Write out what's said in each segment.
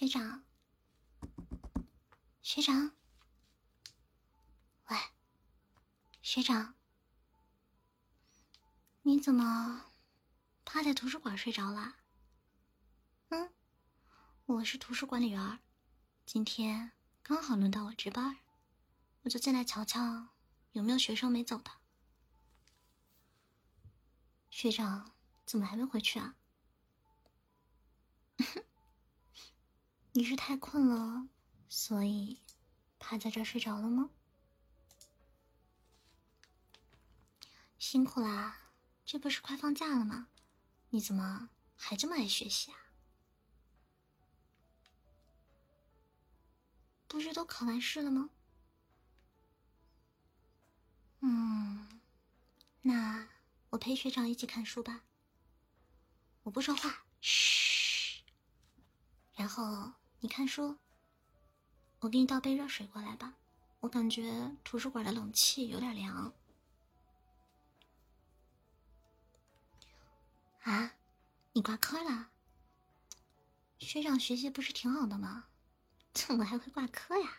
学长，学长，喂，学长，你怎么趴在图书馆睡着了？嗯，我是图书管理员，今天刚好轮到我值班，我就进来瞧瞧有没有学生没走的。学长，怎么还没回去啊？你是太困了，所以趴在这睡着了吗？辛苦啦，这不是快放假了吗？你怎么还这么爱学习啊？不是都考完试了吗？嗯，那我陪学长一起看书吧。我不说话，嘘。然后。你看书，我给你倒杯热水过来吧。我感觉图书馆的冷气有点凉。啊，你挂科了？学长学习不是挺好的吗？怎么还会挂科呀？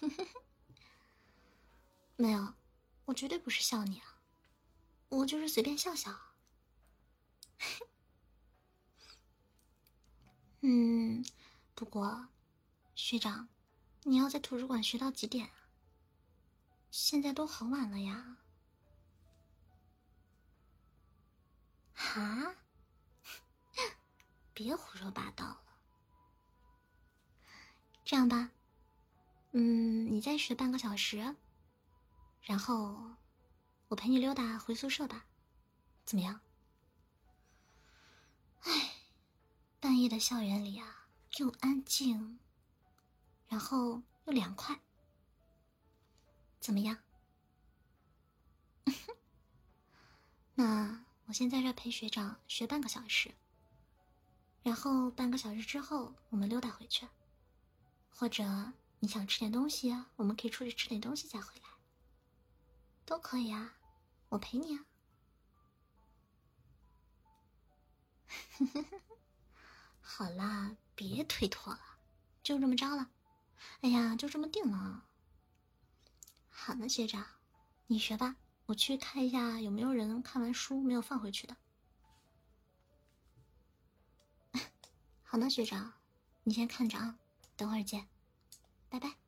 没有，我绝对不是笑你啊，我就是随便笑笑。嗯。不过，学长，你要在图书馆学到几点啊？现在都很晚了呀。哈？别胡说八道了。这样吧，嗯，你再学半个小时，然后我陪你溜达回宿舍吧，怎么样？唉，半夜的校园里啊。又安静，然后又凉快，怎么样？那我先在这陪学长学半个小时，然后半个小时之后我们溜达回去，或者你想吃点东西，我们可以出去吃点东西再回来，都可以啊，我陪你啊。好啦。别推脱了，就这么着了。哎呀，就这么定了。好的，学长，你学吧，我去看一下有没有人看完书没有放回去的。好的，学长，你先看着啊，等会儿见，拜拜。